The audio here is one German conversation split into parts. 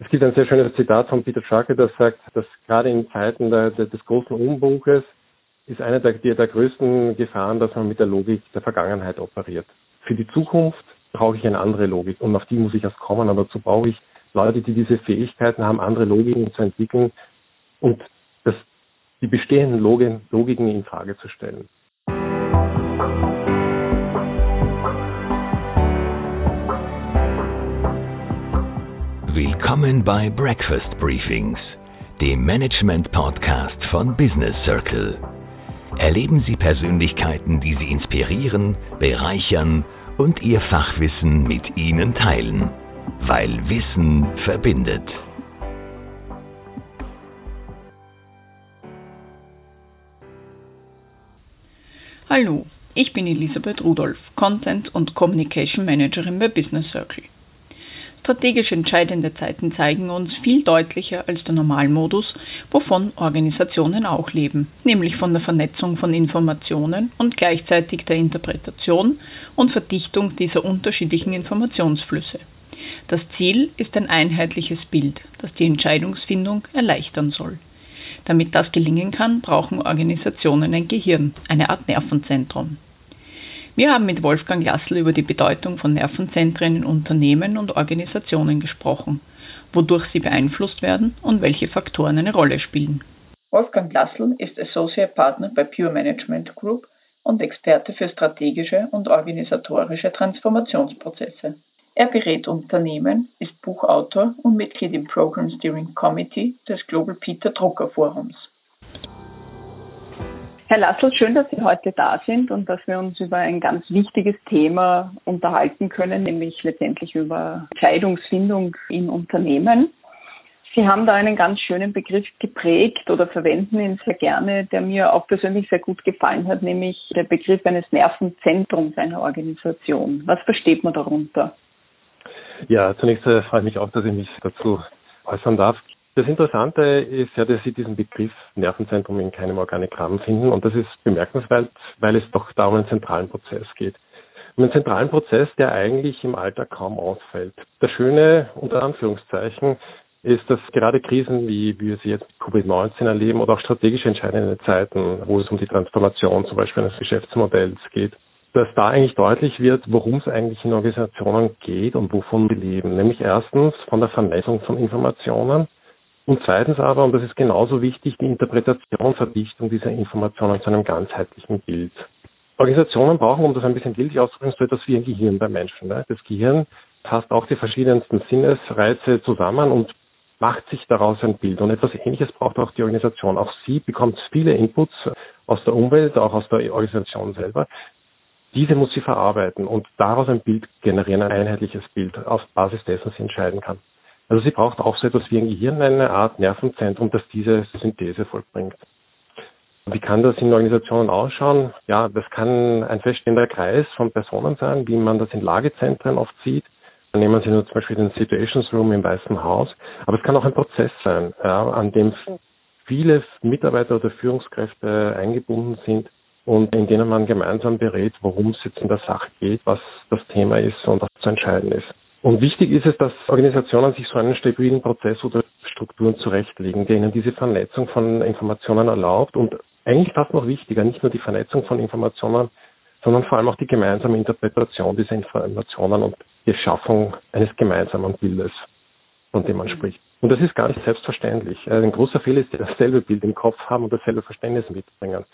Es gibt ein sehr schönes Zitat von Peter Drucker, das sagt, dass gerade in Zeiten der, der, des großen Umbruches ist eine der, der größten Gefahren, dass man mit der Logik der Vergangenheit operiert. Für die Zukunft brauche ich eine andere Logik und auf die muss ich erst kommen, aber dazu brauche ich Leute, die diese Fähigkeiten haben, andere Logiken zu entwickeln und das, die bestehenden Logiken in Frage zu stellen. Willkommen bei Breakfast Briefings, dem Management Podcast von Business Circle. Erleben Sie Persönlichkeiten, die Sie inspirieren, bereichern und Ihr Fachwissen mit Ihnen teilen, weil Wissen verbindet. Hallo, ich bin Elisabeth Rudolph, Content und Communication Managerin bei Business Circle. Strategisch entscheidende Zeiten zeigen uns viel deutlicher als der Normalmodus, wovon Organisationen auch leben, nämlich von der Vernetzung von Informationen und gleichzeitig der Interpretation und Verdichtung dieser unterschiedlichen Informationsflüsse. Das Ziel ist ein einheitliches Bild, das die Entscheidungsfindung erleichtern soll. Damit das gelingen kann, brauchen Organisationen ein Gehirn, eine Art Nervenzentrum. Wir haben mit Wolfgang Lassl über die Bedeutung von Nervenzentren in Unternehmen und Organisationen gesprochen, wodurch sie beeinflusst werden und welche Faktoren eine Rolle spielen. Wolfgang Lassl ist Associate Partner bei Pure Management Group und Experte für strategische und organisatorische Transformationsprozesse. Er berät Unternehmen, ist Buchautor und Mitglied im Program Steering Committee des Global Peter Drucker Forums. Herr Lassel, schön, dass Sie heute da sind und dass wir uns über ein ganz wichtiges Thema unterhalten können, nämlich letztendlich über Entscheidungsfindung in Unternehmen. Sie haben da einen ganz schönen Begriff geprägt oder verwenden ihn sehr gerne, der mir auch persönlich sehr gut gefallen hat, nämlich der Begriff eines Nervenzentrums einer Organisation. Was versteht man darunter? Ja, zunächst äh, freue ich mich auch, dass ich mich dazu äußern darf. Das Interessante ist ja, dass Sie diesen Begriff Nervenzentrum in keinem Organigramm finden und das ist bemerkenswert, weil es doch da um einen zentralen Prozess geht. Um einen zentralen Prozess, der eigentlich im Alltag kaum ausfällt. Das Schöne, unter Anführungszeichen, ist, dass gerade Krisen, wie wir sie jetzt mit Covid-19 erleben oder auch strategisch entscheidende Zeiten, wo es um die Transformation zum Beispiel eines Geschäftsmodells geht, dass da eigentlich deutlich wird, worum es eigentlich in Organisationen geht und wovon wir leben. Nämlich erstens von der Vermessung von Informationen, und zweitens aber, und das ist genauso wichtig, die Interpretation, Verdichtung dieser Informationen zu einem ganzheitlichen Bild. Organisationen brauchen, um das ein bisschen bildlich auszudrücken, so etwas wie ein Gehirn bei Menschen. Ne? Das Gehirn fasst auch die verschiedensten Sinnesreize zusammen und macht sich daraus ein Bild. Und etwas Ähnliches braucht auch die Organisation. Auch sie bekommt viele Inputs aus der Umwelt, auch aus der Organisation selber. Diese muss sie verarbeiten und daraus ein Bild generieren, ein einheitliches Bild, auf Basis dessen sie entscheiden kann. Also sie braucht auch so etwas wie ein Gehirn, eine Art Nervenzentrum, das diese Synthese vollbringt. Wie kann das in Organisationen ausschauen? Ja, das kann ein feststehender Kreis von Personen sein, wie man das in Lagezentren oft sieht. Dann nehmen Sie nur zum Beispiel den Situations Room im Weißen Haus. Aber es kann auch ein Prozess sein, ja, an dem viele Mitarbeiter oder Führungskräfte eingebunden sind und in denen man gemeinsam berät, worum es jetzt in der Sache geht, was das Thema ist und was zu entscheiden ist. Und wichtig ist es, dass Organisationen sich so einen stabilen Prozess oder Strukturen zurechtlegen, der ihnen diese Vernetzung von Informationen erlaubt und eigentlich fast noch wichtiger, nicht nur die Vernetzung von Informationen, sondern vor allem auch die gemeinsame Interpretation dieser Informationen und die Schaffung eines gemeinsamen Bildes, von dem man spricht. Und das ist gar nicht selbstverständlich. Ein großer Fehler ist, dasselbe Bild im Kopf haben und dasselbe Verständnis mitbringen.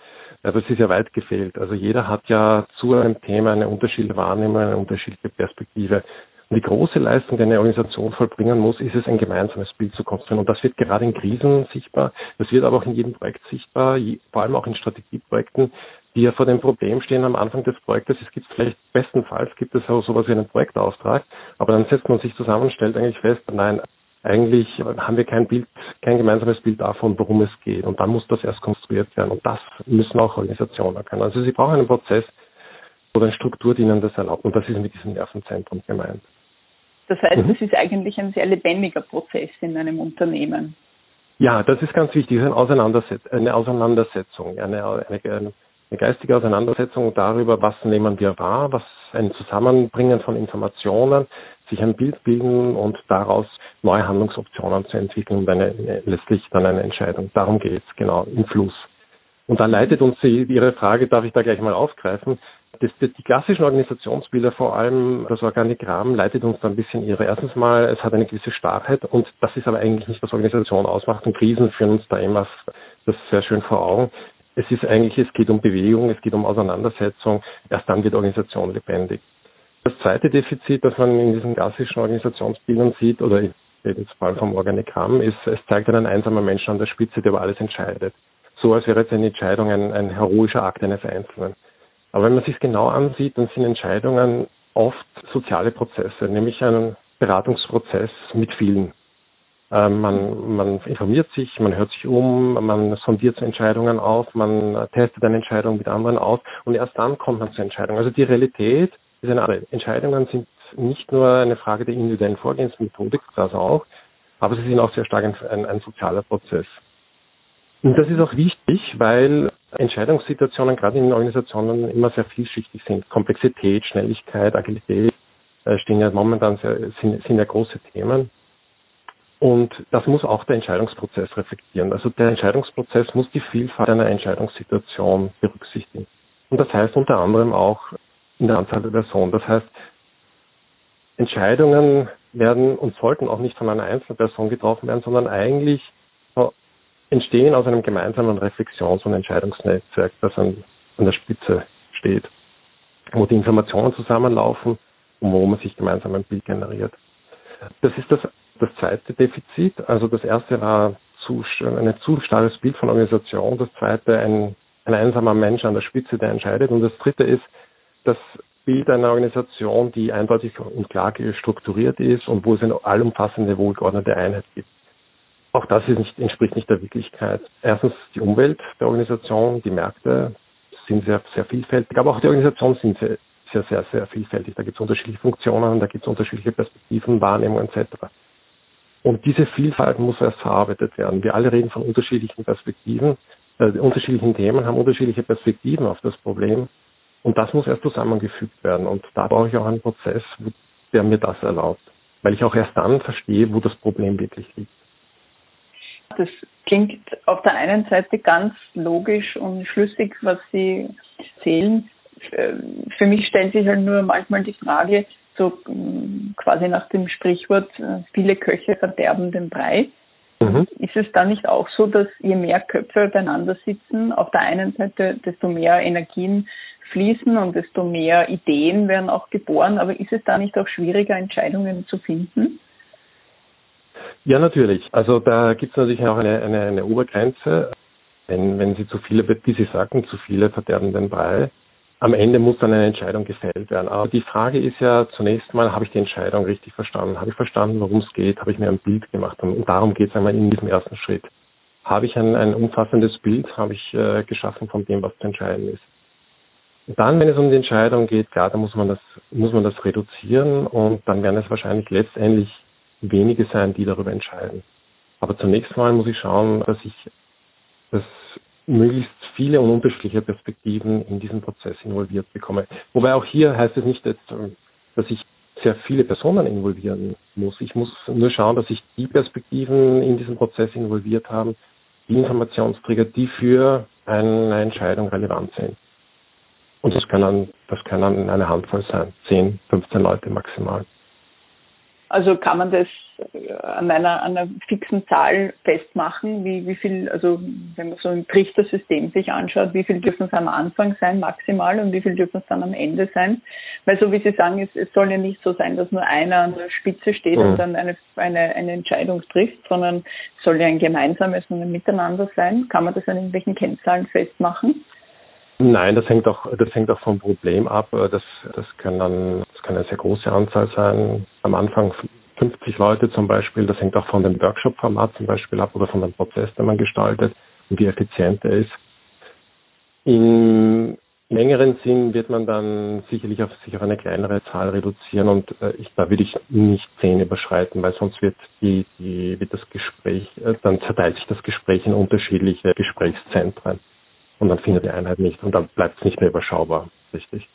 Das ist ja weit gefehlt. Also jeder hat ja zu einem Thema eine unterschiedliche Wahrnehmung, eine unterschiedliche Perspektive. Und die große Leistung, die eine Organisation vollbringen muss, ist es, ein gemeinsames Bild zu konstruieren. Und das wird gerade in Krisen sichtbar. Das wird aber auch in jedem Projekt sichtbar, vor allem auch in Strategieprojekten, die ja vor dem Problem stehen am Anfang des Projektes. Es gibt vielleicht, bestenfalls gibt es auch sowas wie einen Projektauftrag, aber dann setzt man sich zusammen und stellt eigentlich fest, nein, eigentlich haben wir kein Bild, kein gemeinsames Bild davon, worum es geht. Und dann muss das erst konstruiert werden. Und das müssen auch Organisationen erkennen. Also sie brauchen einen Prozess oder eine Struktur, die ihnen das erlaubt. Und das ist mit diesem Nervenzentrum gemeint. Das heißt, mhm. es ist eigentlich ein sehr lebendiger Prozess in einem Unternehmen. Ja, das ist ganz wichtig. Es ist eine, Auseinanderset eine Auseinandersetzung, eine, eine, eine, geistige Auseinandersetzung darüber, was nehmen wir wahr, was ein Zusammenbringen von Informationen, sich ein Bild bilden und daraus neue Handlungsoptionen zu entwickeln und eine, letztlich dann eine Entscheidung. Darum geht es, genau, im Fluss. Und da leitet uns Ihre Frage, darf ich da gleich mal aufgreifen, das, das, die klassischen Organisationsbilder, vor allem das Organigramm, leitet uns da ein bisschen ihre. Erstens mal, es hat eine gewisse Starrheit und das ist aber eigentlich nicht, was Organisation ausmacht. Und Krisen führen uns da immer das sehr schön vor Augen. Es ist eigentlich, es geht um Bewegung, es geht um Auseinandersetzung. Erst dann wird Organisation lebendig. Das zweite Defizit, das man in diesen klassischen Organisationsbildern sieht, oder ich rede jetzt vor allem vom Organigramm, ist, es zeigt einen einsamen Menschen an der Spitze, der über alles entscheidet. So als wäre jetzt eine Entscheidung ein, ein heroischer Akt eines Einzelnen. Aber wenn man sich genau ansieht, dann sind Entscheidungen oft soziale Prozesse, nämlich ein Beratungsprozess mit vielen. Ähm, man, man informiert sich, man hört sich um, man sondiert Entscheidungen auf, man testet eine Entscheidung mit anderen aus und erst dann kommt man zur Entscheidung. Also die Realität ist eine andere. Entscheidungen sind nicht nur eine Frage der individuellen Vorgehensmethodik, das auch, aber sie sind auch sehr stark ein, ein, ein sozialer Prozess. Und das ist auch wichtig, weil Entscheidungssituationen gerade in Organisationen immer sehr vielschichtig sind. Komplexität, Schnelligkeit, Agilität äh, stehen ja momentan sehr, sind, sind ja große Themen. Und das muss auch der Entscheidungsprozess reflektieren. Also der Entscheidungsprozess muss die Vielfalt einer Entscheidungssituation berücksichtigen. Und das heißt unter anderem auch in der Anzahl der Personen. Das heißt, Entscheidungen werden und sollten auch nicht von einer einzelnen Person getroffen werden, sondern eigentlich entstehen aus einem gemeinsamen Reflexions- und Entscheidungsnetzwerk, das an, an der Spitze steht, wo die Informationen zusammenlaufen und wo man sich gemeinsam ein Bild generiert. Das ist das, das zweite Defizit. Also das erste war zu, ein zu starres Bild von Organisation. Das zweite ein, ein einsamer Mensch an der Spitze, der entscheidet. Und das dritte ist das Bild einer Organisation, die eindeutig und klar strukturiert ist und wo es eine allumfassende, wohlgeordnete Einheit gibt. Auch das nicht, entspricht nicht der Wirklichkeit. Erstens die Umwelt der Organisation, die Märkte sind sehr, sehr vielfältig, aber auch die Organisationen sind sehr, sehr, sehr, sehr vielfältig. Da gibt es unterschiedliche Funktionen, da gibt es unterschiedliche Perspektiven, Wahrnehmungen etc. Und diese Vielfalt muss erst verarbeitet werden. Wir alle reden von unterschiedlichen Perspektiven, äh, unterschiedlichen Themen, haben unterschiedliche Perspektiven auf das Problem. Und das muss erst zusammengefügt werden. Und da brauche ich auch einen Prozess, der mir das erlaubt. Weil ich auch erst dann verstehe, wo das Problem wirklich liegt. Das klingt auf der einen Seite ganz logisch und schlüssig, was Sie erzählen. Für mich stellt sich halt nur manchmal die Frage, so mm, quasi nach dem Sprichwort, äh, viele Köche verderben den Brei. Mhm. Ist es dann nicht auch so, dass je mehr Köpfe beieinander sitzen, auf der einen Seite, desto mehr Energien fließen und desto mehr Ideen werden auch geboren, aber ist es da nicht auch schwieriger, Entscheidungen zu finden? Ja, natürlich. Also da gibt es natürlich auch eine, eine, eine Obergrenze. Wenn, wenn Sie zu viele, wie Sie sagten, zu viele verderben den Brei. Am Ende muss dann eine Entscheidung gefällt werden. Aber die Frage ist ja zunächst mal, habe ich die Entscheidung richtig verstanden? Habe ich verstanden, worum es geht? Habe ich mir ein Bild gemacht? Und darum geht es einmal in diesem ersten Schritt. Habe ich ein, ein umfassendes Bild, habe ich äh, geschaffen von dem, was zu entscheiden ist. Dann, wenn es um die Entscheidung geht, klar, dann muss man das, muss man das reduzieren und dann werden es wahrscheinlich letztendlich wenige sein, die darüber entscheiden. Aber zunächst mal muss ich schauen, dass ich dass möglichst viele und unterschiedliche Perspektiven in diesen Prozess involviert bekomme. Wobei auch hier heißt es nicht, dass ich sehr viele Personen involvieren muss. Ich muss nur schauen, dass ich die Perspektiven in diesen Prozess involviert haben, die Informationsträger, die für eine Entscheidung relevant sind. Und das können, das können eine Handvoll sein, 10, 15 Leute maximal. Also kann man das äh, an einer, an einer fixen Zahl festmachen, wie, wie viel, also wenn man so ein Trichtersystem sich anschaut, wie viel dürfen es am Anfang sein, maximal, und wie viel dürfen es dann am Ende sein? Weil so wie Sie sagen, es, es soll ja nicht so sein, dass nur einer an der Spitze steht mhm. und dann eine, eine, eine Entscheidung trifft, sondern es soll ja ein gemeinsames und ein Miteinander sein. Kann man das an irgendwelchen Kennzahlen festmachen? Nein, das hängt auch, das hängt auch vom Problem ab. Das, das kann dann, das kann eine sehr große Anzahl sein. Am Anfang 50 Leute zum Beispiel. Das hängt auch von dem Workshop-Format zum Beispiel ab oder von dem Prozess, den man gestaltet und wie effizient er ist. Im längeren Sinn wird man dann sicherlich auf sich auf eine kleinere Zahl reduzieren und äh, ich, da würde ich nicht zehn überschreiten, weil sonst wird die, die wird das Gespräch, äh, dann zerteilt sich das Gespräch in unterschiedliche Gesprächszentren und dann findet die Einheit nicht und dann bleibt es nicht mehr überschaubar, richtig.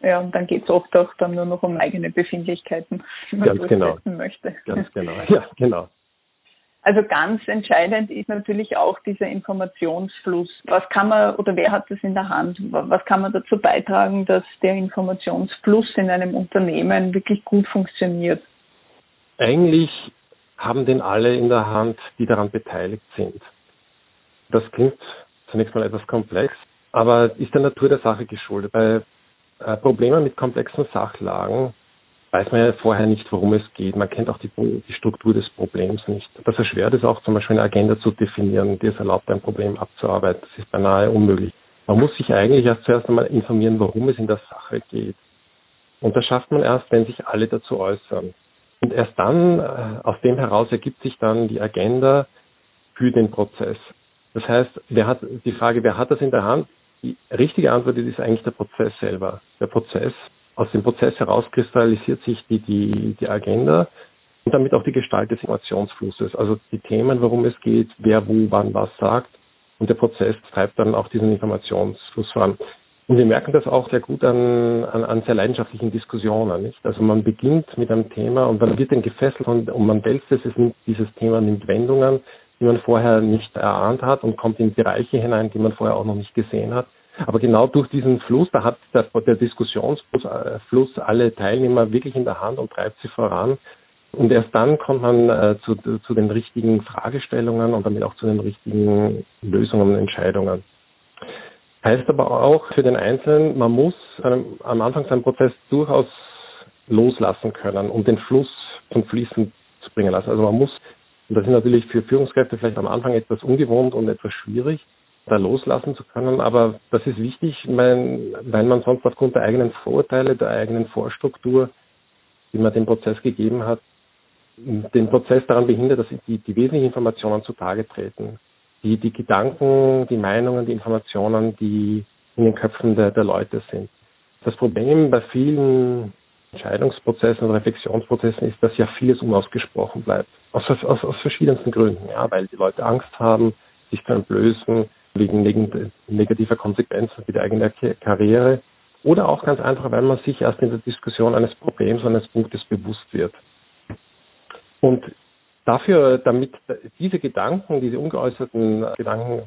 Ja, und dann geht es oft auch dann nur noch um eigene Befindlichkeiten, die man Ganz genau. möchte. Ganz genau, ja, genau. Also ganz entscheidend ist natürlich auch dieser Informationsfluss. Was kann man oder wer hat das in der Hand? Was kann man dazu beitragen, dass der Informationsfluss in einem Unternehmen wirklich gut funktioniert? Eigentlich haben den alle in der Hand, die daran beteiligt sind. Das klingt zunächst mal etwas komplex, aber ist der Natur der Sache geschuldet. Bei äh, Problemen mit komplexen Sachlagen weiß man ja vorher nicht, worum es geht. Man kennt auch die, die, Struktur des Problems nicht. Das erschwert es auch zum Beispiel eine Agenda zu definieren, die es erlaubt, ein Problem abzuarbeiten. Das ist beinahe unmöglich. Man muss sich eigentlich erst zuerst einmal informieren, worum es in der Sache geht. Und das schafft man erst, wenn sich alle dazu äußern. Und erst dann, äh, aus dem heraus ergibt sich dann die Agenda für den Prozess. Das heißt, wer hat, die Frage, wer hat das in der Hand? Die richtige Antwort ist eigentlich der Prozess selber. Der Prozess aus dem Prozess heraus kristallisiert sich die, die, die Agenda und damit auch die Gestalt des Informationsflusses. Also die Themen, worum es geht, wer wo wann was sagt. Und der Prozess treibt dann auch diesen Informationsfluss voran. Und wir merken das auch sehr gut an, an, an sehr leidenschaftlichen Diskussionen. Nicht? Also man beginnt mit einem Thema und dann wird dann gefesselt und, und man wälzt es, es nimmt, dieses Thema nimmt Wendungen, die man vorher nicht erahnt hat und kommt in Bereiche hinein, die man vorher auch noch nicht gesehen hat. Aber genau durch diesen Fluss, da hat der, der Diskussionsfluss äh, alle Teilnehmer wirklich in der Hand und treibt sie voran. Und erst dann kommt man äh, zu, zu den richtigen Fragestellungen und damit auch zu den richtigen Lösungen und Entscheidungen. Heißt aber auch für den Einzelnen, man muss einem, am Anfang seinen Prozess durchaus loslassen können, um den Fluss zum Fließen zu bringen lassen. Also man muss, und das ist natürlich für Führungskräfte vielleicht am Anfang etwas ungewohnt und etwas schwierig, da loslassen zu können. Aber das ist wichtig, weil, man sonst aufgrund der eigenen Vorurteile, der eigenen Vorstruktur, die man dem Prozess gegeben hat, den Prozess daran behindert, dass die, die wesentlichen Informationen zutage treten. Die, die Gedanken, die Meinungen, die Informationen, die in den Köpfen der, der Leute sind. Das Problem bei vielen Entscheidungsprozessen und Reflexionsprozessen ist, dass ja vieles unausgesprochen bleibt. Aus, aus, aus verschiedensten Gründen. Ja, weil die Leute Angst haben, sich zu entblößen, wegen negativer Konsequenzen für die eigene Karriere oder auch ganz einfach, weil man sich erst in der Diskussion eines Problems, eines Punktes bewusst wird. Und dafür, damit diese Gedanken, diese ungeäußerten Gedanken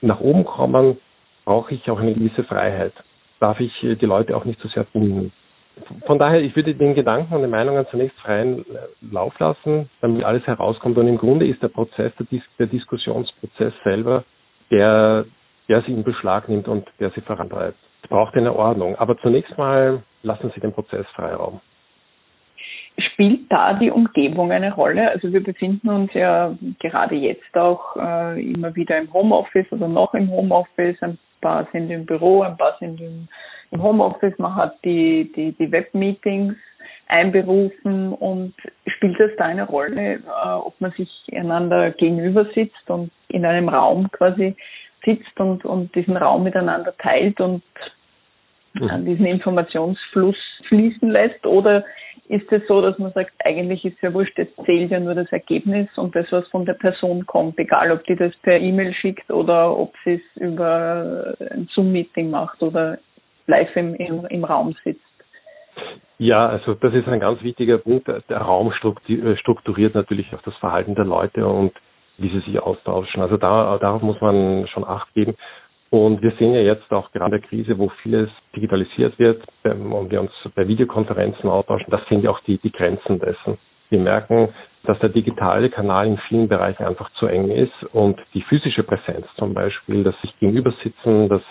nach oben kommen, brauche ich auch eine gewisse Freiheit. Darf ich die Leute auch nicht zu so sehr binden. Von daher, ich würde den Gedanken und den Meinungen zunächst freien Lauf lassen, damit alles herauskommt. Und im Grunde ist der Prozess, der, Dis der Diskussionsprozess selber der, der sie in Beschlag nimmt und der sie vorantreibt. Es braucht eine Ordnung. Aber zunächst mal lassen Sie den Prozess Freiraum. Spielt da die Umgebung eine Rolle? Also wir befinden uns ja gerade jetzt auch äh, immer wieder im Homeoffice oder noch im Homeoffice. Ein paar sind im Büro, ein paar sind im, im Homeoffice. Man hat die, die, die Webmeetings einberufen und spielt das da eine Rolle, äh, ob man sich einander gegenüber sitzt und in einem Raum quasi sitzt und, und diesen Raum miteinander teilt und mhm. diesen Informationsfluss fließen lässt? Oder ist es so, dass man sagt, eigentlich ist ja wurscht, es zählt ja nur das Ergebnis und das, was von der Person kommt, egal ob die das per E-Mail schickt oder ob sie es über ein Zoom-Meeting macht oder live im, im, im Raum sitzt? Ja, also das ist ein ganz wichtiger Punkt. Der Raum äh, strukturiert natürlich auch das Verhalten der Leute und wie sie sich austauschen. Also da, darauf muss man schon Acht geben. Und wir sehen ja jetzt auch gerade in der Krise, wo vieles digitalisiert wird ähm, und wir uns bei Videokonferenzen austauschen, das sind ja auch die, die Grenzen dessen. Wir merken, dass der digitale Kanal in vielen Bereichen einfach zu eng ist und die physische Präsenz zum Beispiel, das sich gegenüber sitzen, das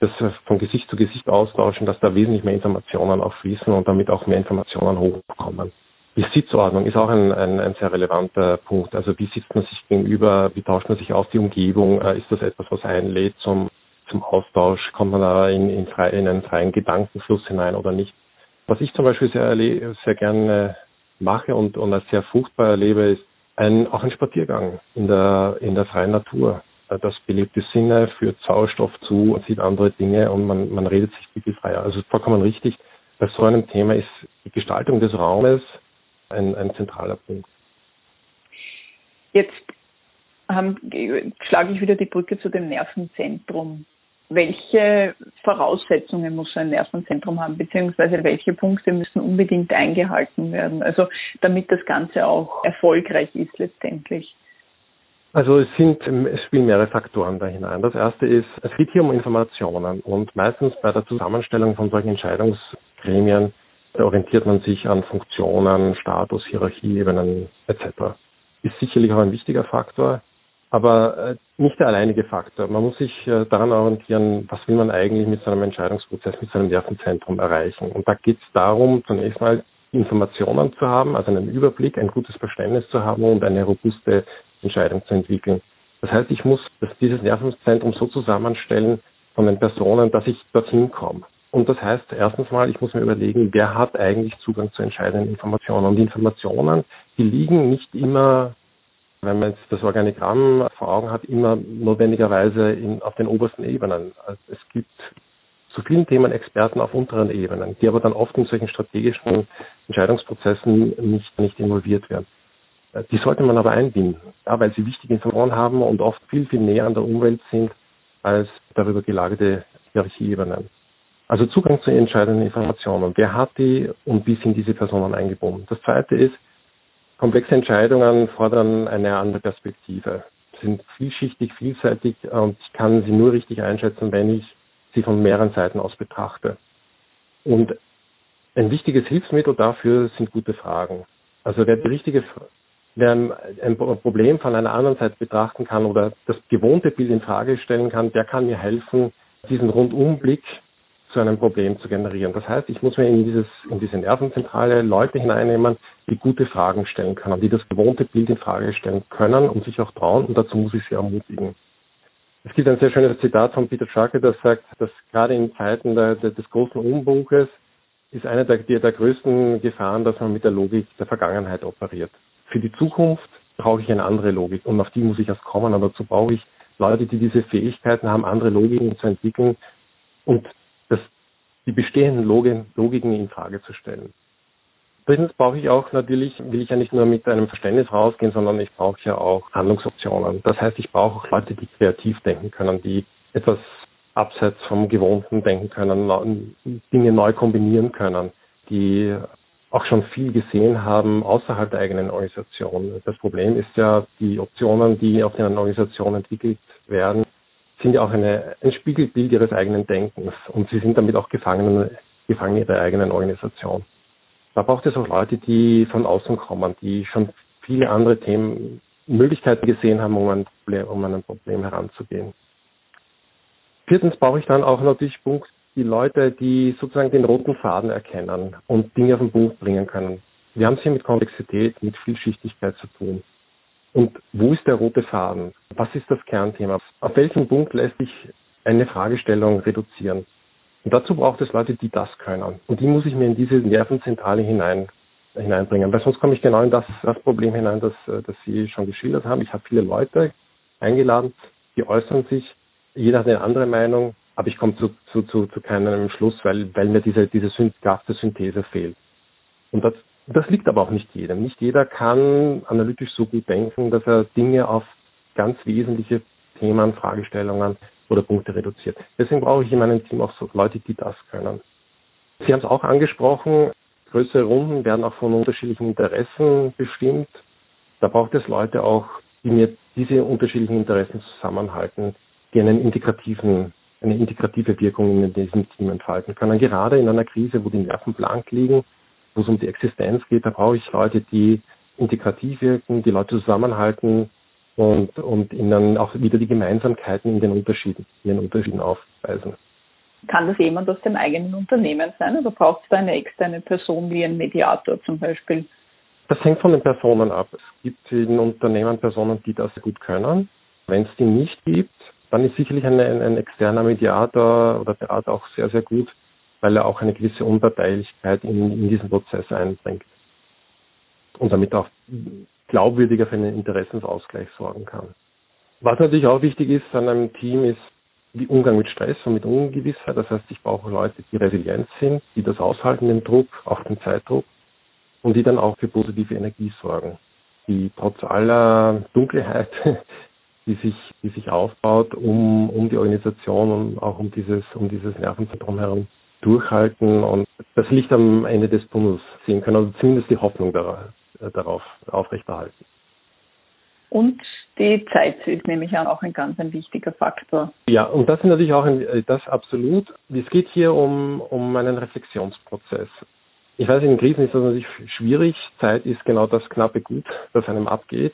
das von Gesicht zu Gesicht austauschen, dass da wesentlich mehr Informationen auch fließen und damit auch mehr Informationen hochkommen. Die Sitzordnung ist auch ein, ein, ein sehr relevanter Punkt. Also wie sitzt man sich gegenüber, wie tauscht man sich aus, die Umgebung, äh, ist das etwas, was einlädt zum, zum Austausch, kommt man da in, in, frei, in einen freien Gedankenfluss hinein oder nicht. Was ich zum Beispiel sehr, sehr gerne mache und, und als sehr fruchtbar erlebe, ist ein, auch ein Spaziergang in der, in der freien Natur. Äh, das belebte Sinne führt Sauerstoff zu sieht andere Dinge und man, man redet sich viel freier. Also vollkommen richtig. Bei so einem Thema ist die Gestaltung des Raumes ein, ein zentraler Punkt. Jetzt haben, schlage ich wieder die Brücke zu dem Nervenzentrum. welche Voraussetzungen muss ein Nervenzentrum haben, beziehungsweise welche Punkte müssen unbedingt eingehalten werden, also damit das Ganze auch erfolgreich ist letztendlich? Also es sind, es spielen mehrere Faktoren da hinein. Das erste ist, es geht hier um Informationen und meistens bei der Zusammenstellung von solchen Entscheidungsgremien orientiert man sich an Funktionen, Status, Hierarchieebenen etc. Ist sicherlich auch ein wichtiger Faktor aber äh, nicht der alleinige Faktor. Man muss sich äh, daran orientieren, was will man eigentlich mit seinem Entscheidungsprozess, mit seinem Nervenzentrum erreichen. Und da geht es darum, zunächst mal Informationen zu haben, also einen Überblick, ein gutes Verständnis zu haben und eine robuste Entscheidung zu entwickeln. Das heißt, ich muss dieses Nervenzentrum so zusammenstellen von den Personen, dass ich dorthin komme. Und das heißt, erstens mal, ich muss mir überlegen, wer hat eigentlich Zugang zu entscheidenden Informationen. Und die Informationen, die liegen nicht immer wenn man jetzt das Organigramm vor Augen hat, immer notwendigerweise in, auf den obersten Ebenen. Also es gibt zu vielen Themen Experten auf unteren Ebenen, die aber dann oft in solchen strategischen Entscheidungsprozessen nicht, nicht involviert werden. Äh, die sollte man aber einbinden, ja, weil sie wichtige Informationen haben und oft viel, viel näher an der Umwelt sind als darüber gelagerte Hierarchieebenen. Also Zugang zu entscheidenden Informationen. Wer hat die und wie sind diese Personen eingebunden? Das zweite ist, Komplexe Entscheidungen fordern eine andere Perspektive, sind vielschichtig, vielseitig und ich kann sie nur richtig einschätzen, wenn ich sie von mehreren Seiten aus betrachte. Und ein wichtiges Hilfsmittel dafür sind gute Fragen. Also wer die richtige, wer ein Problem von einer anderen Seite betrachten kann oder das gewohnte Bild in Frage stellen kann, der kann mir helfen, diesen Rundumblick zu einem Problem zu generieren. Das heißt, ich muss mir in, dieses, in diese Nervenzentrale Leute hineinnehmen, die gute Fragen stellen können, die das gewohnte Bild in Frage stellen können und sich auch trauen und dazu muss ich sie ermutigen. Es gibt ein sehr schönes Zitat von Peter Drucker, das sagt, dass gerade in Zeiten der, der, des großen Umbunkes ist eine der, der größten Gefahren, dass man mit der Logik der Vergangenheit operiert. Für die Zukunft brauche ich eine andere Logik und auf die muss ich erst kommen, aber dazu brauche ich Leute, die diese Fähigkeiten haben, andere Logiken zu entwickeln und die bestehenden Logiken in Frage zu stellen. Drittens brauche ich auch natürlich, will ich ja nicht nur mit einem Verständnis rausgehen, sondern ich brauche ja auch Handlungsoptionen. Das heißt, ich brauche auch Leute, die kreativ denken können, die etwas abseits vom Gewohnten denken können, Dinge neu kombinieren können, die auch schon viel gesehen haben außerhalb der eigenen Organisation. Das Problem ist ja, die Optionen, die auf den Organisationen entwickelt werden, sind ja auch eine, ein Spiegelbild ihres eigenen Denkens und sie sind damit auch Gefangene, Gefangene ihrer eigenen Organisation. Da braucht es auch Leute, die von außen kommen, die schon viele andere Themen, Möglichkeiten gesehen haben, um, ein Problem, um an ein Problem heranzugehen. Viertens brauche ich dann auch natürlich Punkt, die Leute, die sozusagen den roten Faden erkennen und Dinge auf den Punkt bringen können. Wir haben es hier mit Komplexität, mit Vielschichtigkeit zu tun. Und wo ist der rote Faden? Was ist das Kernthema? Auf welchem Punkt lässt sich eine Fragestellung reduzieren? Und dazu braucht es Leute, die das können. Und die muss ich mir in diese Nervenzentrale hinein, hineinbringen. Weil sonst komme ich genau in das, das Problem hinein, das, das Sie schon geschildert haben. Ich habe viele Leute eingeladen, die äußern sich, jeder hat eine andere Meinung, aber ich komme zu, zu, zu, zu keinem Schluss, weil, weil mir diese, diese Synthese fehlt. Und das, das liegt aber auch nicht jedem. Nicht jeder kann analytisch so gut denken, dass er Dinge auf ganz wesentliche Themen, Fragestellungen oder Punkte reduziert. Deswegen brauche ich in meinem Team auch so Leute, die das können. Sie haben es auch angesprochen, größere Runden werden auch von unterschiedlichen Interessen bestimmt. Da braucht es Leute auch, die mir diese unterschiedlichen Interessen zusammenhalten, die einen integrativen, eine integrative Wirkung in diesem Team entfalten können. Gerade in einer Krise, wo die Nerven blank liegen, wo es um die Existenz geht, da brauche ich Leute, die integrativ wirken, die Leute zusammenhalten und, und ihnen auch wieder die Gemeinsamkeiten in den Unterschieden, in den Unterschieden aufweisen. Kann das jemand aus dem eigenen Unternehmen sein oder braucht es da eine externe Person wie ein Mediator zum Beispiel? Das hängt von den Personen ab. Es gibt in Unternehmen Personen, die das gut können. Wenn es die nicht gibt, dann ist sicherlich ein, ein externer Mediator oder Berater auch sehr, sehr gut, weil er auch eine gewisse Unparteilichkeit in, in diesen Prozess einbringt und damit auch glaubwürdiger für einen Interessensausgleich sorgen kann. Was natürlich auch wichtig ist an einem Team ist die Umgang mit Stress und mit Ungewissheit. Das heißt, ich brauche Leute, die resilient sind, die das aushalten, den Druck, auch den Zeitdruck und die dann auch für positive Energie sorgen, die trotz aller Dunkelheit die sich, die sich aufbaut, um, um die Organisation und auch um dieses, um dieses Nervenzentrum herum durchhalten und das Licht am Ende des Tunnels sehen können, also zumindest die Hoffnung darauf, darauf aufrechterhalten. Und die Zeit ist nämlich auch ein ganz ein wichtiger Faktor. Ja, und das ist natürlich auch ein, das absolut. Es geht hier um, um einen Reflexionsprozess. Ich weiß, in Krisen ist das natürlich schwierig. Zeit ist genau das knappe Gut, das einem abgeht.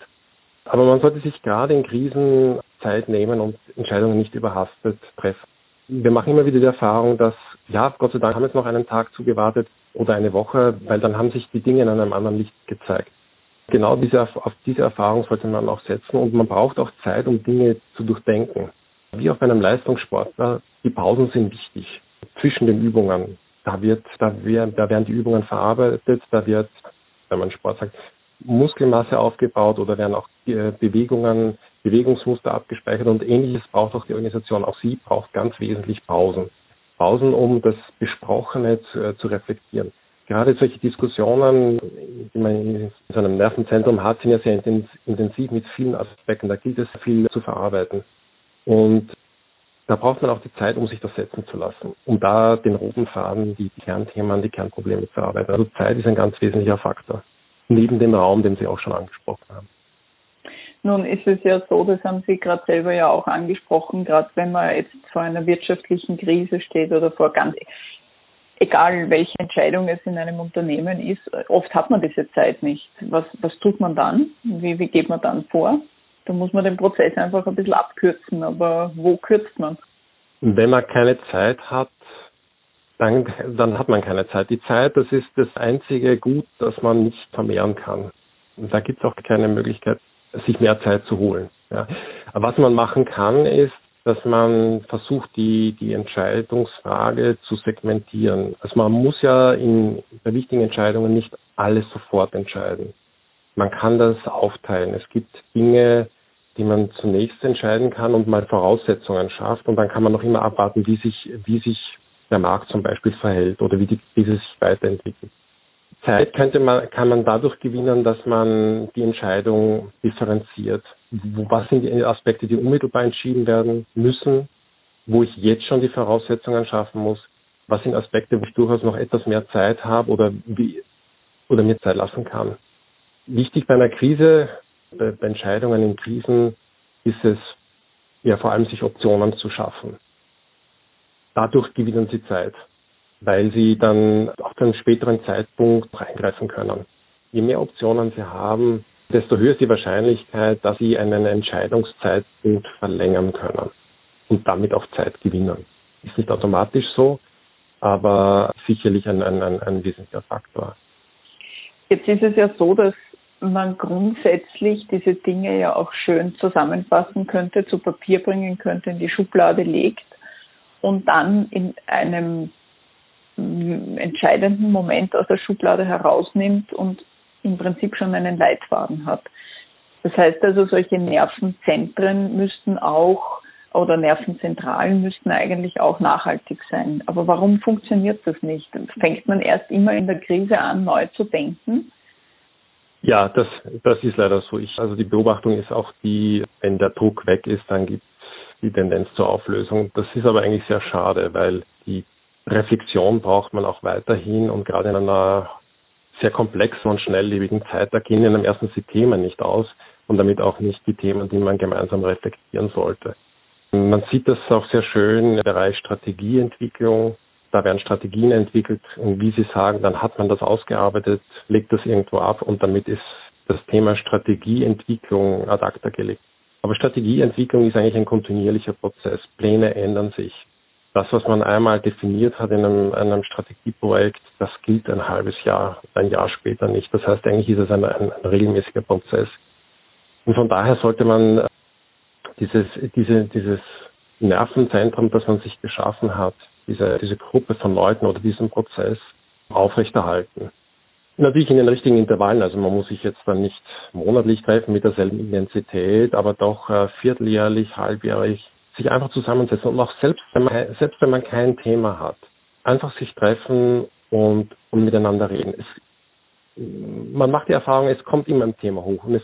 Aber man sollte sich gerade in Krisen Zeit nehmen und Entscheidungen nicht überhastet treffen. Wir machen immer wieder die Erfahrung, dass, ja, Gott sei Dank haben wir jetzt noch einen Tag zugewartet oder eine Woche, weil dann haben sich die Dinge in einem anderen Licht gezeigt. Genau diese, auf diese Erfahrung sollte man auch setzen und man braucht auch Zeit, um Dinge zu durchdenken. Wie auf einem Leistungssportler, die Pausen sind wichtig zwischen den Übungen. Da wird, da werden, da werden die Übungen verarbeitet, da wird, wenn man Sport sagt, Muskelmasse aufgebaut oder werden auch äh, Bewegungen, Bewegungsmuster abgespeichert und ähnliches braucht auch die Organisation. Auch sie braucht ganz wesentlich Pausen. Pausen, um das Besprochene zu, äh, zu reflektieren gerade solche Diskussionen, die man in so einem Nervenzentrum hat, sind ja sehr intensiv mit vielen Aspekten. Da gilt es viel zu verarbeiten. Und da braucht man auch die Zeit, um sich das setzen zu lassen, um da den roten Faden, die Kernthemen, die Kernprobleme zu erarbeiten. Also Zeit ist ein ganz wesentlicher Faktor. Neben dem Raum, den Sie auch schon angesprochen haben. Nun ist es ja so, das haben Sie gerade selber ja auch angesprochen, gerade wenn man jetzt vor einer wirtschaftlichen Krise steht oder vor ganz egal welche Entscheidung es in einem Unternehmen ist, oft hat man diese Zeit nicht. Was, was tut man dann? Wie, wie geht man dann vor? Da muss man den Prozess einfach ein bisschen abkürzen, aber wo kürzt man? Wenn man keine Zeit hat, dann, dann hat man keine Zeit. Die Zeit, das ist das einzige Gut, das man nicht vermehren kann. Und da gibt es auch keine Möglichkeit, sich mehr Zeit zu holen. Ja. Aber was man machen kann, ist, dass man versucht, die, die Entscheidungsfrage zu segmentieren. Also man muss ja in, bei wichtigen Entscheidungen nicht alles sofort entscheiden. Man kann das aufteilen. Es gibt Dinge, die man zunächst entscheiden kann und mal Voraussetzungen schafft und dann kann man noch immer abwarten, wie sich, wie sich der Markt zum Beispiel verhält oder wie, die, sie sich weiterentwickelt. Zeit könnte man, kann man dadurch gewinnen, dass man die Entscheidung differenziert. Was sind die Aspekte, die unmittelbar entschieden werden müssen, wo ich jetzt schon die Voraussetzungen schaffen muss? Was sind Aspekte, wo ich durchaus noch etwas mehr Zeit habe oder wie, oder mir Zeit lassen kann? Wichtig bei einer Krise, bei, bei Entscheidungen in Krisen ist es ja vor allem sich Optionen zu schaffen. Dadurch gewinnen sie Zeit weil sie dann auf einen späteren Zeitpunkt eingreifen können. Je mehr Optionen sie haben, desto höher ist die Wahrscheinlichkeit, dass sie einen Entscheidungszeitpunkt verlängern können und damit auch Zeit gewinnen. Ist nicht automatisch so, aber sicherlich ein, ein, ein, ein wesentlicher Faktor. Jetzt ist es ja so, dass man grundsätzlich diese Dinge ja auch schön zusammenfassen könnte, zu Papier bringen könnte, in die Schublade legt und dann in einem entscheidenden Moment aus der Schublade herausnimmt und im Prinzip schon einen Leitfaden hat. Das heißt also, solche Nervenzentren müssten auch oder Nervenzentralen müssten eigentlich auch nachhaltig sein. Aber warum funktioniert das nicht? Fängt man erst immer in der Krise an, neu zu denken? Ja, das, das ist leider so. Ich, also die Beobachtung ist auch die, wenn der Druck weg ist, dann gibt die Tendenz zur Auflösung. Das ist aber eigentlich sehr schade, weil die Reflexion braucht man auch weiterhin und gerade in einer sehr komplexen und schnelllebigen Zeit, da gehen in einem ersten die Themen nicht aus und damit auch nicht die Themen, die man gemeinsam reflektieren sollte. Man sieht das auch sehr schön im Bereich Strategieentwicklung. Da werden Strategien entwickelt und wie Sie sagen, dann hat man das ausgearbeitet, legt das irgendwo ab und damit ist das Thema Strategieentwicklung ad acta gelegt. Aber Strategieentwicklung ist eigentlich ein kontinuierlicher Prozess. Pläne ändern sich das, was man einmal definiert hat in einem, einem, Strategieprojekt, das gilt ein halbes Jahr, ein Jahr später nicht. Das heißt, eigentlich ist es ein, ein, ein regelmäßiger Prozess. Und von daher sollte man dieses, diese, dieses Nervenzentrum, das man sich geschaffen hat, diese, diese Gruppe von Leuten oder diesen Prozess aufrechterhalten. Natürlich in den richtigen Intervallen. Also man muss sich jetzt dann nicht monatlich treffen mit derselben Intensität, aber doch äh, vierteljährlich, halbjährlich sich einfach zusammensetzen und auch selbst wenn man, selbst wenn man kein Thema hat, einfach sich treffen und, und miteinander reden. Es, man macht die Erfahrung, es kommt immer ein Thema hoch und es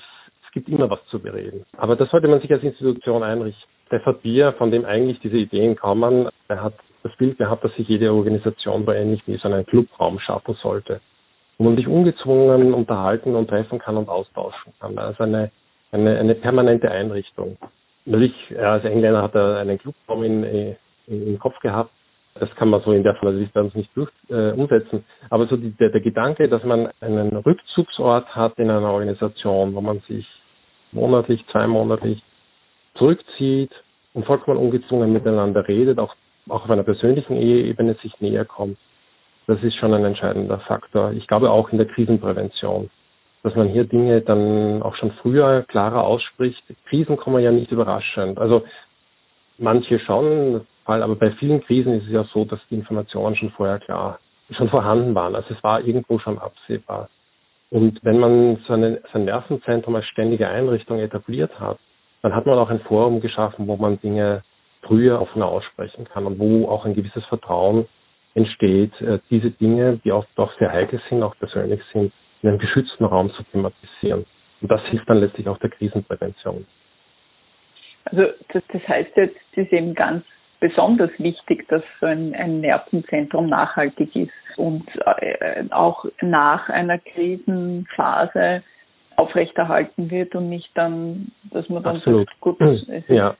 es gibt immer was zu bereden. Aber das sollte man sich als Institution einrichten. Stefan Bier, von dem eigentlich diese Ideen kommen, er hat das Bild gehabt, dass sich jede Organisation so ähnlich wie so einen Clubraum schaffen sollte, wo man sich ungezwungen unterhalten und treffen kann und austauschen kann. Also eine, eine, eine permanente Einrichtung. Natürlich, als Engländer hat er einen Clubraum in, im Kopf gehabt, das kann man so in der Form bei uns nicht durch, äh, umsetzen. Aber so die, der, der Gedanke, dass man einen Rückzugsort hat in einer Organisation, wo man sich monatlich, zweimonatlich zurückzieht und vollkommen ungezwungen miteinander redet, auch, auch auf einer persönlichen Ebene sich näher kommt, das ist schon ein entscheidender Faktor. Ich glaube auch in der Krisenprävention, dass man hier Dinge dann auch schon früher klarer ausspricht. Krisen kommen ja nicht überraschend. Also manche schon, aber bei vielen Krisen ist es ja so, dass die Informationen schon vorher klar, schon vorhanden waren. Also es war irgendwo schon absehbar. Und wenn man so, eine, so ein Nervenzentrum als ständige Einrichtung etabliert hat, dann hat man auch ein Forum geschaffen, wo man Dinge früher offener aussprechen kann und wo auch ein gewisses Vertrauen entsteht, äh, diese Dinge, die oft auch sehr heikel sind, auch persönlich sind, in einem geschützten Raum zu thematisieren. Und das hilft dann letztlich auch der Krisenprävention. Also das, das heißt jetzt, es ist eben ganz besonders wichtig, dass so ein, ein Nervenzentrum nachhaltig ist und äh, auch nach einer Krisenphase aufrechterhalten wird und nicht dann, dass man dann Absolut. sagt, gut, es ja.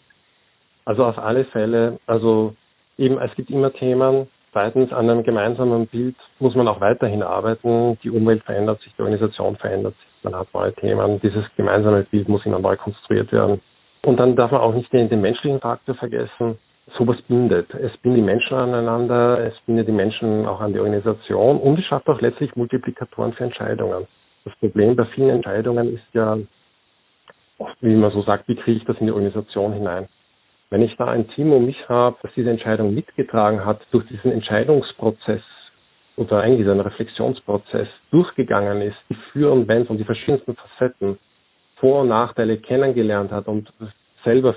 Also auf alle Fälle, also eben es gibt immer Themen. Zweitens, an einem gemeinsamen Bild muss man auch weiterhin arbeiten. Die Umwelt verändert sich, die Organisation verändert sich, man hat neue Themen. Dieses gemeinsame Bild muss immer neu konstruiert werden. Und dann darf man auch nicht den, den menschlichen Faktor vergessen sowas bindet. Es bindet die Menschen aneinander, es bindet die Menschen auch an die Organisation und es schafft auch letztlich Multiplikatoren für Entscheidungen. Das Problem bei vielen Entscheidungen ist ja oft, wie man so sagt, wie kriege ich das in die Organisation hinein? Wenn ich da ein Team um mich habe, das diese Entscheidung mitgetragen hat, durch diesen Entscheidungsprozess oder eigentlich einen Reflexionsprozess durchgegangen ist, die Für und Wenns und die verschiedensten Facetten, Vor- und Nachteile kennengelernt hat und selber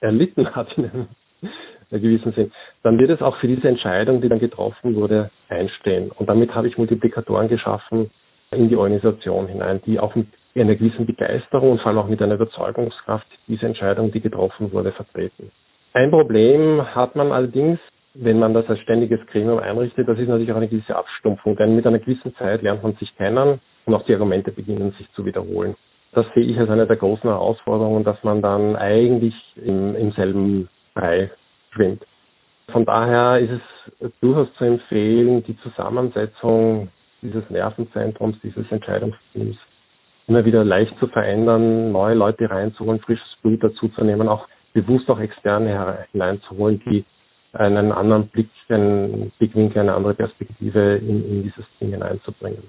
erlitten hat in einem gewissen Sinn, dann wird es auch für diese Entscheidung, die dann getroffen wurde, einstehen. Und damit habe ich Multiplikatoren geschaffen in die Organisation hinein, die auch mit einer gewissen Begeisterung und vor allem auch mit einer Überzeugungskraft diese Entscheidung, die getroffen wurde, vertreten. Ein Problem hat man allerdings, wenn man das als ständiges Gremium einrichtet, das ist natürlich auch eine gewisse Abstumpfung, denn mit einer gewissen Zeit lernt man sich kennen und auch die Argumente beginnen sich zu wiederholen. Das sehe ich als eine der großen Herausforderungen, dass man dann eigentlich im, im selben Brei schwimmt. Von daher ist es durchaus zu empfehlen, die Zusammensetzung dieses Nervenzentrums, dieses Entscheidungsteams immer wieder leicht zu verändern, neue Leute reinzuholen, frisches Blut dazuzunehmen, auch bewusst auch externe hineinzuholen, die einen anderen Blick, einen Blickwinkel, eine andere Perspektive in, in dieses Ding hineinzubringen.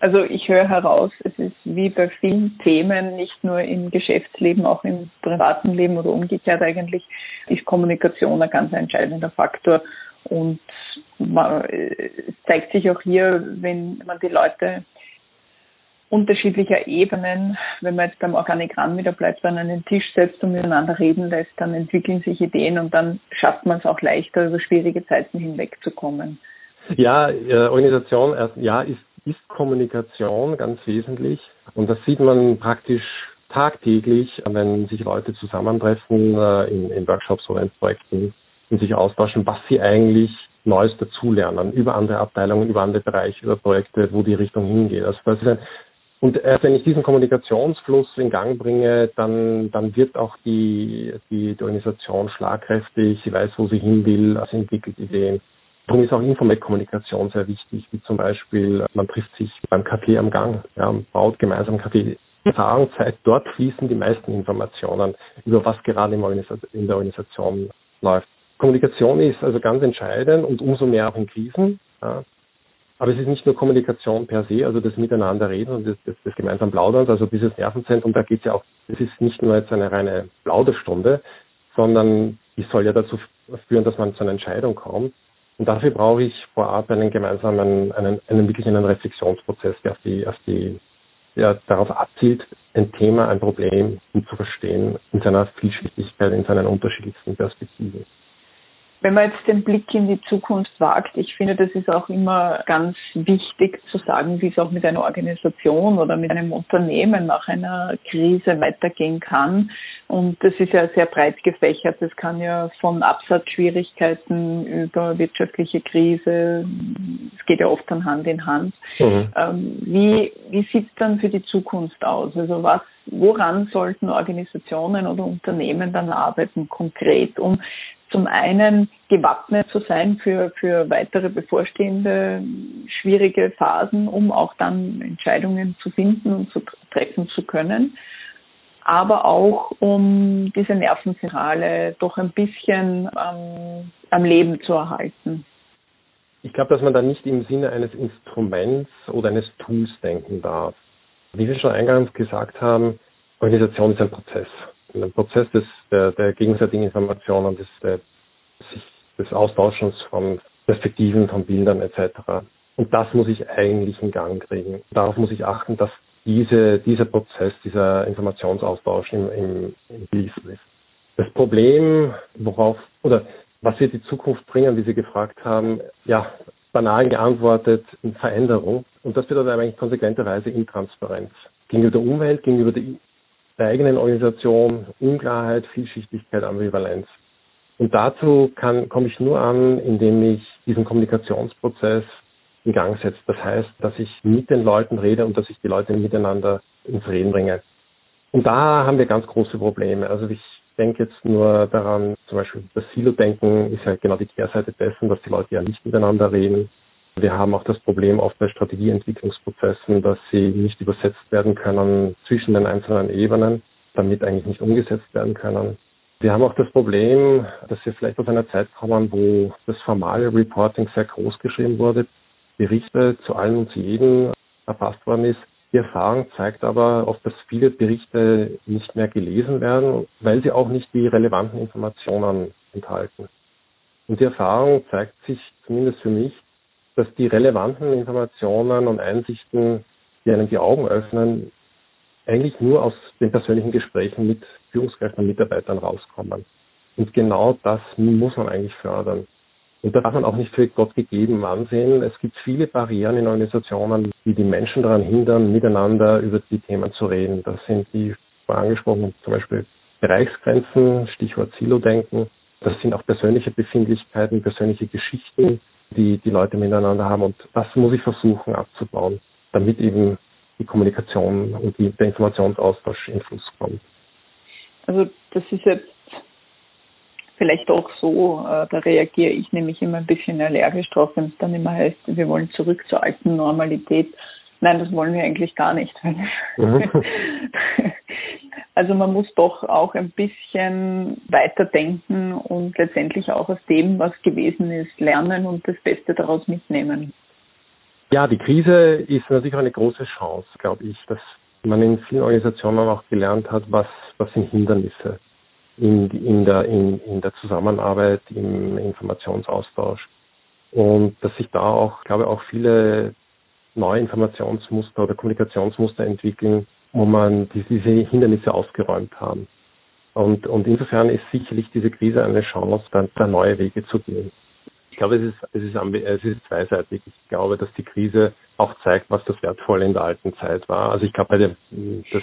Also ich höre heraus, es ist wie bei vielen Themen, nicht nur im Geschäftsleben, auch im privaten Leben oder umgekehrt eigentlich, ist Kommunikation ein ganz entscheidender Faktor. Und man, es zeigt sich auch hier, wenn man die Leute unterschiedlicher Ebenen, wenn man jetzt beim Organigramm wieder bleibt, an einen Tisch setzt und miteinander reden lässt, dann entwickeln sich Ideen und dann schafft man es auch leichter, über schwierige Zeiten hinwegzukommen. Ja, äh, Organisation, ja, ist ist Kommunikation ganz wesentlich. Und das sieht man praktisch tagtäglich, wenn sich Leute zusammentreffen äh, in, in Workshops oder in Projekten und sich austauschen, was sie eigentlich Neues dazulernen über andere Abteilungen, über andere Bereiche oder Projekte, wo die Richtung hingeht. Also das ist ein, und erst wenn ich diesen Kommunikationsfluss in Gang bringe, dann, dann wird auch die, die, Organisation schlagkräftig, sie weiß, wo sie hin will, also entwickelt Ideen. Darum ist auch Informell-Kommunikation sehr wichtig, wie zum Beispiel, man trifft sich beim Kaffee am Gang, ja, baut gemeinsam Kaffee. Erfahrungszeit, dort fließen die meisten Informationen über was gerade in der Organisation läuft. Kommunikation ist also ganz entscheidend und umso mehr auch in Krisen. Ja. Aber es ist nicht nur Kommunikation per se, also das Miteinanderreden und das, das, das gemeinsam Plauderns, also dieses Nervenzentrum, da geht es ja auch, es ist nicht nur jetzt eine reine Plauderstunde, sondern die soll ja dazu führen, dass man zu einer Entscheidung kommt. Und dafür brauche ich vorab einen gemeinsamen, einen, einen wirklich einen Reflexionsprozess, der auf die, auf die, der darauf abzielt, ein Thema, ein Problem gut zu verstehen in seiner Vielschichtigkeit, in seinen unterschiedlichsten Perspektiven. Wenn man jetzt den Blick in die Zukunft wagt, ich finde, das ist auch immer ganz wichtig zu sagen, wie es auch mit einer Organisation oder mit einem Unternehmen nach einer Krise weitergehen kann. Und das ist ja sehr breit gefächert. Das kann ja von Absatzschwierigkeiten über wirtschaftliche Krise, es geht ja oft dann Hand in Hand. Mhm. Ähm, wie wie sieht es dann für die Zukunft aus? Also was, woran sollten Organisationen oder Unternehmen dann arbeiten konkret, um zum einen gewappnet zu sein für, für weitere bevorstehende schwierige Phasen, um auch dann Entscheidungen zu finden und zu treffen zu können, aber auch um diese Nervenzentrale doch ein bisschen ähm, am Leben zu erhalten. Ich glaube, dass man da nicht im Sinne eines Instruments oder eines Tools denken darf. Wie wir schon eingangs gesagt haben, Organisation ist ein Prozess ein Prozess des, der, der gegenseitigen Informationen, des, der, des Austauschens von Perspektiven, von Bildern etc. Und das muss ich eigentlich in Gang kriegen. Darauf muss ich achten, dass diese, dieser Prozess, dieser Informationsaustausch im, im, im Fließen ist. Das Problem, worauf, oder was wird die Zukunft bringen, wie Sie gefragt haben, ja, banal geantwortet, Veränderung. Und das bedeutet eigentlich konsequenterweise Intransparenz. Gegenüber der Umwelt, gegenüber der der eigenen Organisation, Unklarheit, Vielschichtigkeit, Ambivalenz. Und dazu kann, komme ich nur an, indem ich diesen Kommunikationsprozess in Gang setze. Das heißt, dass ich mit den Leuten rede und dass ich die Leute miteinander ins Reden bringe. Und da haben wir ganz große Probleme. Also ich denke jetzt nur daran, zum Beispiel das Silo-Denken ist ja genau die Kehrseite dessen, dass die Leute ja nicht miteinander reden. Wir haben auch das Problem oft bei Strategieentwicklungsprozessen, dass sie nicht übersetzt werden können zwischen den einzelnen Ebenen, damit eigentlich nicht umgesetzt werden können. Wir haben auch das Problem, dass wir vielleicht aus einer Zeit kommen, wo das formale Reporting sehr groß geschrieben wurde, Berichte zu allen und zu jedem erfasst worden ist. Die Erfahrung zeigt aber oft, dass viele Berichte nicht mehr gelesen werden, weil sie auch nicht die relevanten Informationen enthalten. Und die Erfahrung zeigt sich zumindest für mich, dass die relevanten Informationen und Einsichten, die einem die Augen öffnen, eigentlich nur aus den persönlichen Gesprächen mit Führungskräften und Mitarbeitern rauskommen. Und genau das muss man eigentlich fördern. Und da darf man auch nicht für Gott gegeben ansehen. Es gibt viele Barrieren in Organisationen, die die Menschen daran hindern, miteinander über die Themen zu reden. Das sind die vorangesprochenen zum Beispiel Bereichsgrenzen, Stichwort Silo-Denken. Das sind auch persönliche Befindlichkeiten, persönliche Geschichten, die die Leute miteinander haben. Und das muss ich versuchen abzubauen, damit eben die Kommunikation und die, der Informationsaustausch in Fluss kommt. Also das ist jetzt vielleicht auch so, äh, da reagiere ich nämlich immer ein bisschen allergisch drauf, wenn es dann immer heißt, wir wollen zurück zur alten Normalität. Nein, das wollen wir eigentlich gar nicht. Mhm. Also man muss doch auch ein bisschen weiterdenken und letztendlich auch aus dem, was gewesen ist, lernen und das Beste daraus mitnehmen. Ja, die Krise ist natürlich eine große Chance, glaube ich, dass man in vielen Organisationen auch gelernt hat, was, was sind Hindernisse in, in, der, in, in der Zusammenarbeit, im Informationsaustausch. Und dass sich da auch, glaube ich, auch viele neue Informationsmuster oder Kommunikationsmuster entwickeln, wo man diese Hindernisse ausgeräumt haben. Und, und insofern ist sicherlich diese Krise eine Chance, dann da neue Wege zu gehen. Ich glaube, es ist, es ist, es ist zweiseitig. Ich glaube, dass die Krise auch zeigt, was das Wertvolle in der alten Zeit war. Also ich glaube, bei der, dass,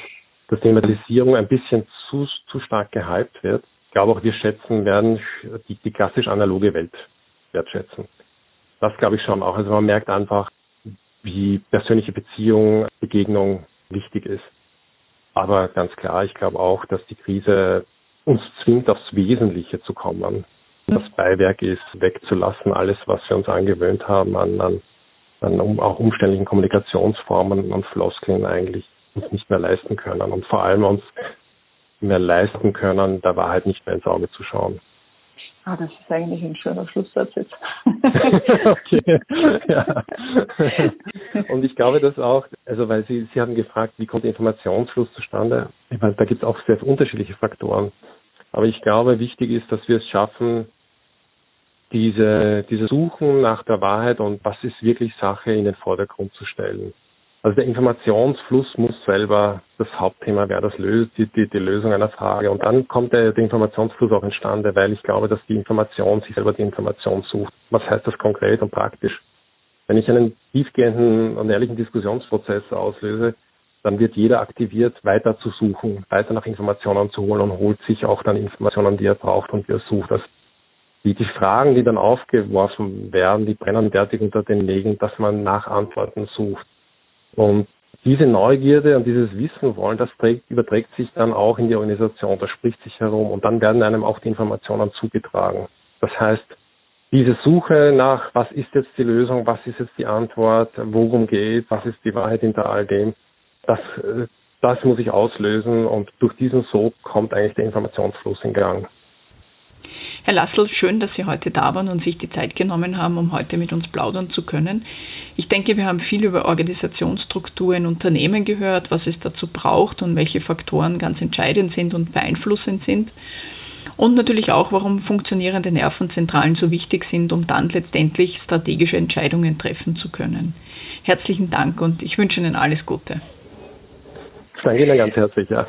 dass Thematisierung ein bisschen zu, zu stark gehypt wird. Ich glaube auch, wir schätzen werden die, die klassisch analoge Welt wertschätzen. Das glaube ich schon auch. Also man merkt einfach, wie persönliche Beziehung, Begegnung wichtig ist. Aber ganz klar, ich glaube auch, dass die Krise uns zwingt, aufs Wesentliche zu kommen. Das Beiwerk ist wegzulassen, alles, was wir uns angewöhnt haben an, an, an auch umständlichen Kommunikationsformen und Floskeln eigentlich uns nicht mehr leisten können und vor allem uns mehr leisten können, der Wahrheit nicht mehr ins Auge zu schauen. Ah, das ist eigentlich ein schöner Schlusssatz jetzt. okay. Ja. Und ich glaube, dass auch, also weil Sie, Sie haben gefragt, wie kommt der Informationsfluss zustande? Ich meine, da gibt es auch sehr unterschiedliche Faktoren. Aber ich glaube, wichtig ist, dass wir es schaffen, diese, diese Suchen nach der Wahrheit und was ist wirklich Sache in den Vordergrund zu stellen. Also der Informationsfluss muss selber das Hauptthema werden, das löst die, die, die Lösung einer Frage. Und dann kommt der, der Informationsfluss auch entstande, weil ich glaube, dass die Information sich selber die Information sucht. Was heißt das konkret und praktisch? Wenn ich einen tiefgehenden und ehrlichen Diskussionsprozess auslöse, dann wird jeder aktiviert, weiter zu suchen, weiter nach Informationen zu holen und holt sich auch dann Informationen, die er braucht und die er sucht. Das die, die Fragen, die dann aufgeworfen werden, die brennen derartig unter den Nägeln, dass man nach Antworten sucht. Und diese Neugierde und dieses Wissen wollen, das trägt, überträgt sich dann auch in die Organisation, das spricht sich herum und dann werden einem auch die Informationen zugetragen. Das heißt, diese Suche nach, was ist jetzt die Lösung, was ist jetzt die Antwort, worum geht, was ist die Wahrheit hinter all dem, das, das muss ich auslösen und durch diesen Sog kommt eigentlich der Informationsfluss in Gang. Herr Lassel, schön, dass Sie heute da waren und sich die Zeit genommen haben, um heute mit uns plaudern zu können. Ich denke, wir haben viel über Organisationsstruktur in Unternehmen gehört, was es dazu braucht und welche Faktoren ganz entscheidend sind und beeinflussend sind. Und natürlich auch, warum funktionierende Nervenzentralen so wichtig sind, um dann letztendlich strategische Entscheidungen treffen zu können. Herzlichen Dank und ich wünsche Ihnen alles Gute. Danke Ihnen ganz herzlich, ja.